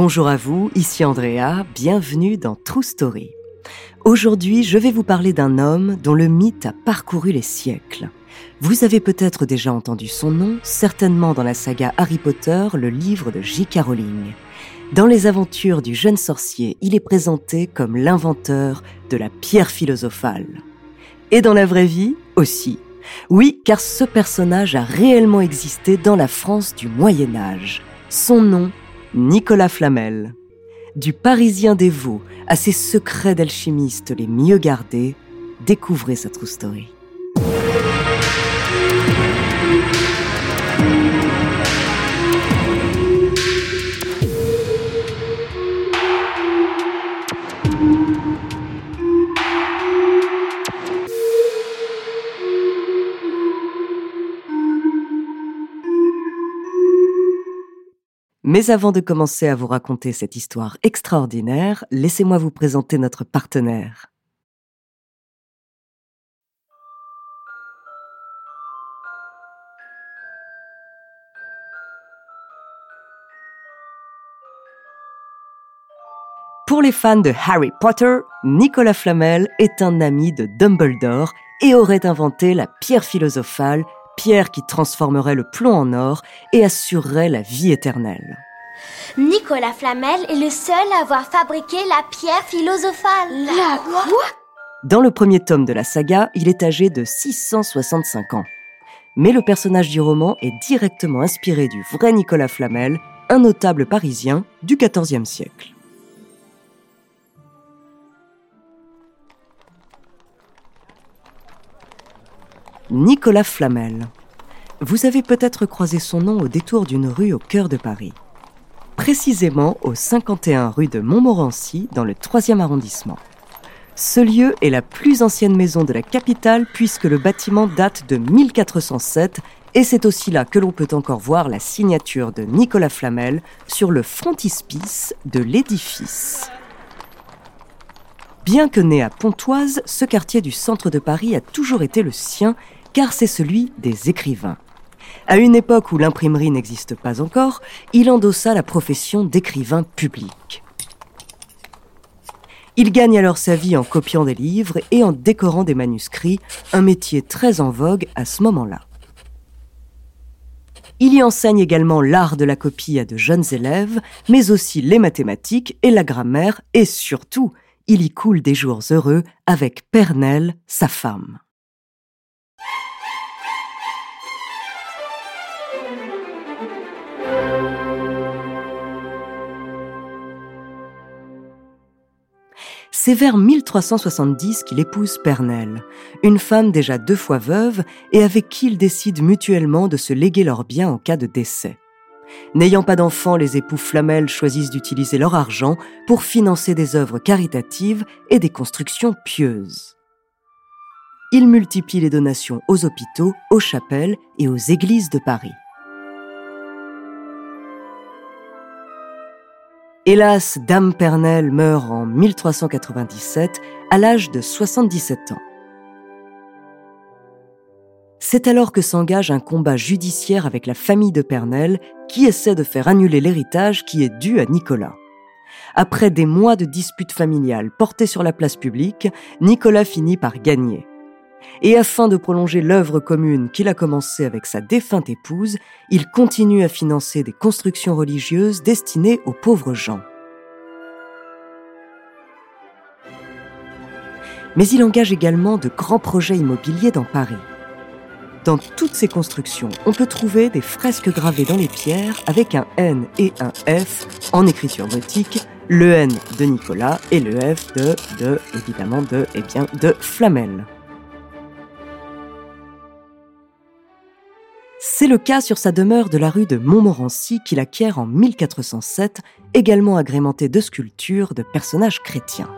Bonjour à vous, ici Andrea, bienvenue dans True Story. Aujourd'hui, je vais vous parler d'un homme dont le mythe a parcouru les siècles. Vous avez peut-être déjà entendu son nom, certainement dans la saga Harry Potter, le livre de J.K. Rowling. Dans les aventures du jeune sorcier, il est présenté comme l'inventeur de la pierre philosophale. Et dans la vraie vie aussi. Oui, car ce personnage a réellement existé dans la France du Moyen Âge. Son nom, Nicolas Flamel. Du Parisien Vaux à ses secrets d'alchimiste les mieux gardés, découvrez sa true story. Mais avant de commencer à vous raconter cette histoire extraordinaire, laissez-moi vous présenter notre partenaire. Pour les fans de Harry Potter, Nicolas Flamel est un ami de Dumbledore et aurait inventé la pierre philosophale pierre qui transformerait le plomb en or et assurerait la vie éternelle. Nicolas Flamel est le seul à avoir fabriqué la pierre philosophale. La quoi? Dans le premier tome de la saga, il est âgé de 665 ans. Mais le personnage du roman est directement inspiré du vrai Nicolas Flamel, un notable parisien du XIVe siècle. Nicolas Flamel. Vous avez peut-être croisé son nom au détour d'une rue au cœur de Paris. Précisément au 51 rue de Montmorency, dans le 3e arrondissement. Ce lieu est la plus ancienne maison de la capitale puisque le bâtiment date de 1407 et c'est aussi là que l'on peut encore voir la signature de Nicolas Flamel sur le frontispice de l'édifice. Bien que né à Pontoise, ce quartier du centre de Paris a toujours été le sien car c'est celui des écrivains. À une époque où l'imprimerie n'existe pas encore, il endossa la profession d'écrivain public. Il gagne alors sa vie en copiant des livres et en décorant des manuscrits, un métier très en vogue à ce moment-là. Il y enseigne également l'art de la copie à de jeunes élèves, mais aussi les mathématiques et la grammaire, et surtout, il y coule des jours heureux avec Pernelle, sa femme. C'est vers 1370 qu'il épouse Pernelle, une femme déjà deux fois veuve et avec qui ils décident mutuellement de se léguer leurs biens en cas de décès. N'ayant pas d'enfants, les époux Flamel choisissent d'utiliser leur argent pour financer des œuvres caritatives et des constructions pieuses. Ils multiplient les donations aux hôpitaux, aux chapelles et aux églises de Paris. Hélas, Dame Pernelle meurt en 1397 à l'âge de 77 ans. C'est alors que s'engage un combat judiciaire avec la famille de Pernelle qui essaie de faire annuler l'héritage qui est dû à Nicolas. Après des mois de disputes familiales portées sur la place publique, Nicolas finit par gagner. Et afin de prolonger l'œuvre commune qu'il a commencée avec sa défunte épouse, il continue à financer des constructions religieuses destinées aux pauvres gens. Mais il engage également de grands projets immobiliers dans Paris. Dans toutes ces constructions, on peut trouver des fresques gravées dans les pierres avec un N et un F en écriture gothique, le N de Nicolas et le F de, de évidemment de, eh bien, de Flamel. C'est le cas sur sa demeure de la rue de Montmorency qu'il acquiert en 1407, également agrémenté de sculptures de personnages chrétiens.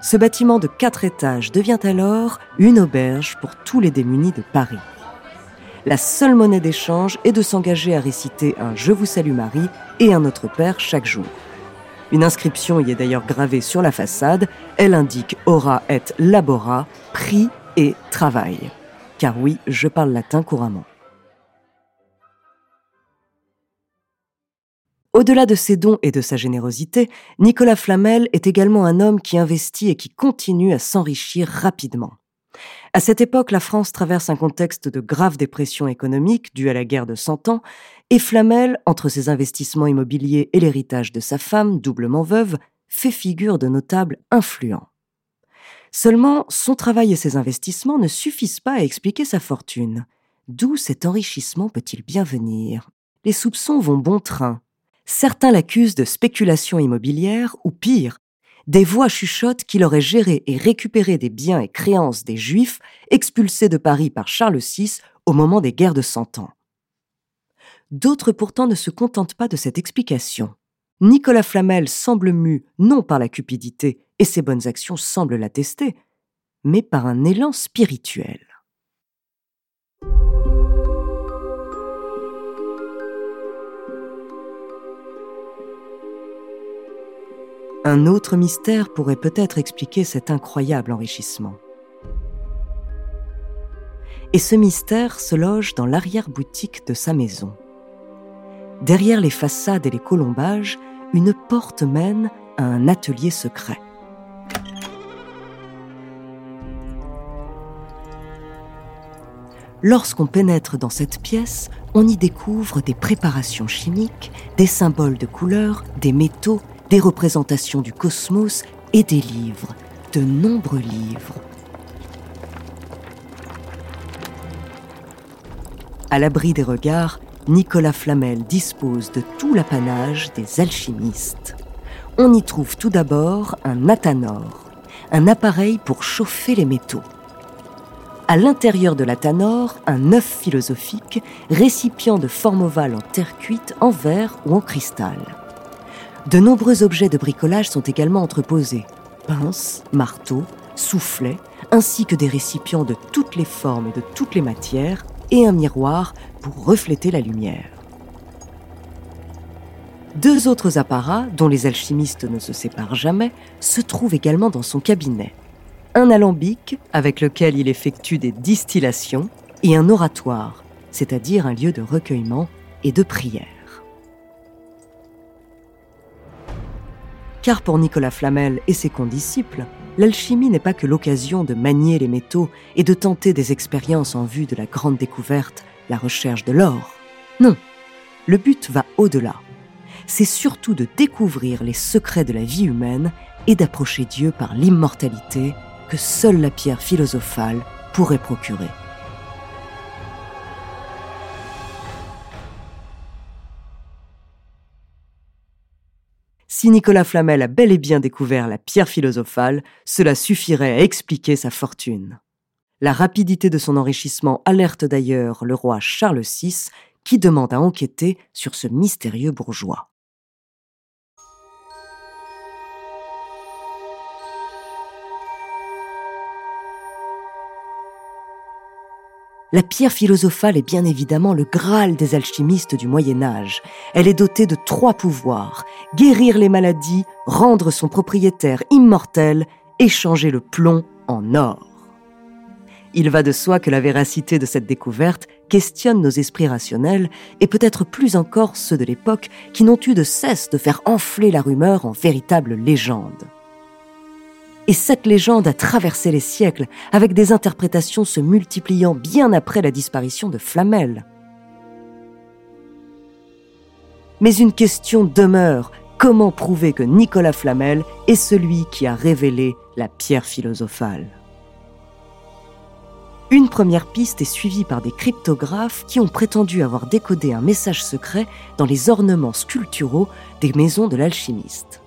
Ce bâtiment de quatre étages devient alors une auberge pour tous les démunis de Paris. La seule monnaie d'échange est de s'engager à réciter un Je vous salue Marie et un Notre Père chaque jour. Une inscription y est d'ailleurs gravée sur la façade. Elle indique ora et labora, prix et travail. Car oui, je parle latin couramment. Au-delà de ses dons et de sa générosité, Nicolas Flamel est également un homme qui investit et qui continue à s'enrichir rapidement. À cette époque, la France traverse un contexte de grave dépression économique due à la guerre de Cent Ans, et Flamel, entre ses investissements immobiliers et l'héritage de sa femme, doublement veuve, fait figure de notable influent. Seulement, son travail et ses investissements ne suffisent pas à expliquer sa fortune. D'où cet enrichissement peut-il bien venir? Les soupçons vont bon train. Certains l'accusent de spéculation immobilière ou pire, des voix chuchotent qu'il aurait géré et récupéré des biens et créances des Juifs expulsés de Paris par Charles VI au moment des guerres de Cent Ans. D'autres pourtant ne se contentent pas de cette explication. Nicolas Flamel semble mu non par la cupidité, et ses bonnes actions semblent l'attester, mais par un élan spirituel. Un autre mystère pourrait peut-être expliquer cet incroyable enrichissement. Et ce mystère se loge dans l'arrière-boutique de sa maison. Derrière les façades et les colombages, une porte mène à un atelier secret. Lorsqu'on pénètre dans cette pièce, on y découvre des préparations chimiques, des symboles de couleurs, des métaux des représentations du cosmos et des livres, de nombreux livres. À l'abri des regards, Nicolas Flamel dispose de tout l'apanage des alchimistes. On y trouve tout d'abord un athanor, un appareil pour chauffer les métaux. À l'intérieur de l'athanor, un œuf philosophique, récipient de forme ovale en terre cuite, en verre ou en cristal. De nombreux objets de bricolage sont également entreposés. Pinces, marteaux, soufflets, ainsi que des récipients de toutes les formes et de toutes les matières, et un miroir pour refléter la lumière. Deux autres apparats, dont les alchimistes ne se séparent jamais, se trouvent également dans son cabinet. Un alambic, avec lequel il effectue des distillations, et un oratoire, c'est-à-dire un lieu de recueillement et de prière. Car pour Nicolas Flamel et ses condisciples, l'alchimie n'est pas que l'occasion de manier les métaux et de tenter des expériences en vue de la grande découverte, la recherche de l'or. Non, le but va au-delà. C'est surtout de découvrir les secrets de la vie humaine et d'approcher Dieu par l'immortalité que seule la pierre philosophale pourrait procurer. Si Nicolas Flamel a bel et bien découvert la pierre philosophale, cela suffirait à expliquer sa fortune. La rapidité de son enrichissement alerte d'ailleurs le roi Charles VI, qui demande à enquêter sur ce mystérieux bourgeois. La pierre philosophale est bien évidemment le Graal des alchimistes du Moyen Âge. Elle est dotée de trois pouvoirs. Guérir les maladies, rendre son propriétaire immortel, échanger le plomb en or. Il va de soi que la véracité de cette découverte questionne nos esprits rationnels et peut-être plus encore ceux de l'époque qui n'ont eu de cesse de faire enfler la rumeur en véritable légende. Et cette légende a traversé les siècles, avec des interprétations se multipliant bien après la disparition de Flamel. Mais une question demeure. Comment prouver que Nicolas Flamel est celui qui a révélé la pierre philosophale? Une première piste est suivie par des cryptographes qui ont prétendu avoir décodé un message secret dans les ornements sculpturaux des maisons de l'alchimiste.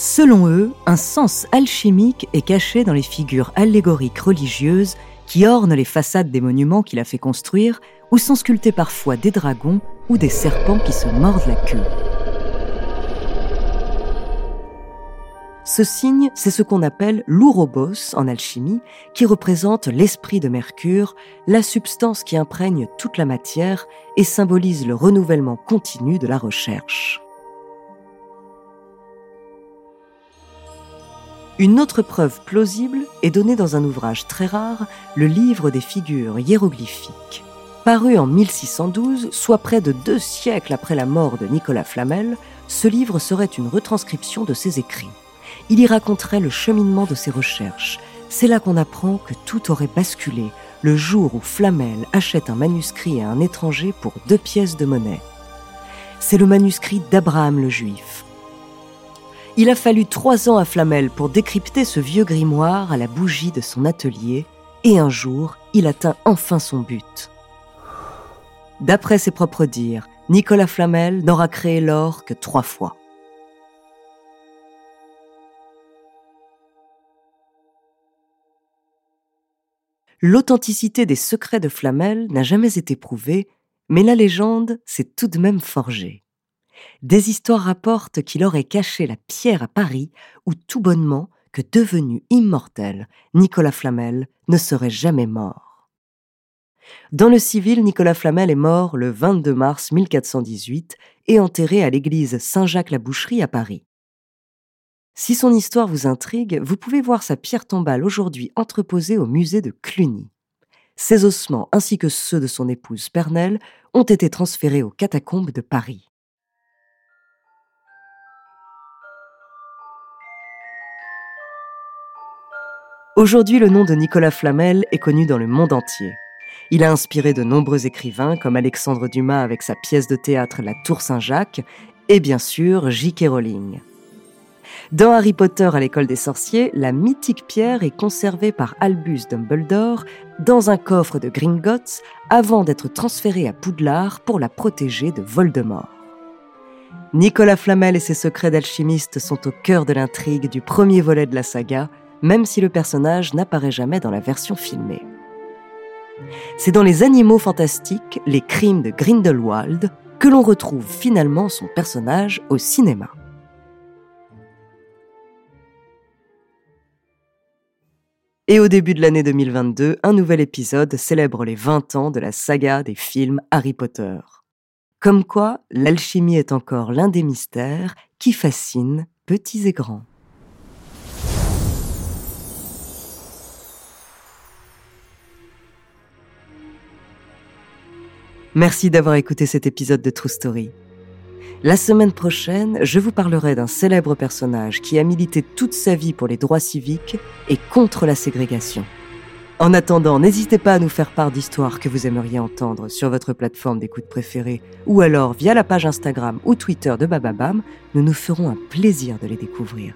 Selon eux, un sens alchimique est caché dans les figures allégoriques religieuses qui ornent les façades des monuments qu'il a fait construire, où sont sculptés parfois des dragons ou des serpents qui se mordent la queue. Ce signe, c'est ce qu'on appelle l'ourobos en alchimie, qui représente l'esprit de Mercure, la substance qui imprègne toute la matière et symbolise le renouvellement continu de la recherche. Une autre preuve plausible est donnée dans un ouvrage très rare, le livre des figures hiéroglyphiques. Paru en 1612, soit près de deux siècles après la mort de Nicolas Flamel, ce livre serait une retranscription de ses écrits. Il y raconterait le cheminement de ses recherches. C'est là qu'on apprend que tout aurait basculé le jour où Flamel achète un manuscrit à un étranger pour deux pièces de monnaie. C'est le manuscrit d'Abraham le Juif. Il a fallu trois ans à Flamel pour décrypter ce vieux grimoire à la bougie de son atelier, et un jour, il atteint enfin son but. D'après ses propres dires, Nicolas Flamel n'aura créé l'or que trois fois. L'authenticité des secrets de Flamel n'a jamais été prouvée, mais la légende s'est tout de même forgée. Des histoires rapportent qu'il aurait caché la pierre à Paris, où tout bonnement, que devenu immortel, Nicolas Flamel ne serait jamais mort. Dans le civil, Nicolas Flamel est mort le 22 mars 1418 et enterré à l'église Saint-Jacques-la-Boucherie à Paris. Si son histoire vous intrigue, vous pouvez voir sa pierre tombale aujourd'hui entreposée au musée de Cluny. Ses ossements ainsi que ceux de son épouse Pernelle ont été transférés aux catacombes de Paris. Aujourd'hui, le nom de Nicolas Flamel est connu dans le monde entier. Il a inspiré de nombreux écrivains comme Alexandre Dumas avec sa pièce de théâtre La Tour Saint-Jacques et bien sûr J.K. Rowling. Dans Harry Potter à l'école des sorciers, la mythique pierre est conservée par Albus Dumbledore dans un coffre de Gringotts avant d'être transférée à Poudlard pour la protéger de Voldemort. Nicolas Flamel et ses secrets d'alchimiste sont au cœur de l'intrigue du premier volet de la saga, même si le personnage n'apparaît jamais dans la version filmée. C'est dans Les Animaux Fantastiques, les crimes de Grindelwald, que l'on retrouve finalement son personnage au cinéma. Et au début de l'année 2022, un nouvel épisode célèbre les 20 ans de la saga des films Harry Potter. Comme quoi, l'alchimie est encore l'un des mystères qui fascinent petits et grands. Merci d'avoir écouté cet épisode de True Story. La semaine prochaine, je vous parlerai d'un célèbre personnage qui a milité toute sa vie pour les droits civiques et contre la ségrégation. En attendant, n'hésitez pas à nous faire part d'histoires que vous aimeriez entendre sur votre plateforme d'écoute préférée ou alors via la page Instagram ou Twitter de Bababam. Nous nous ferons un plaisir de les découvrir.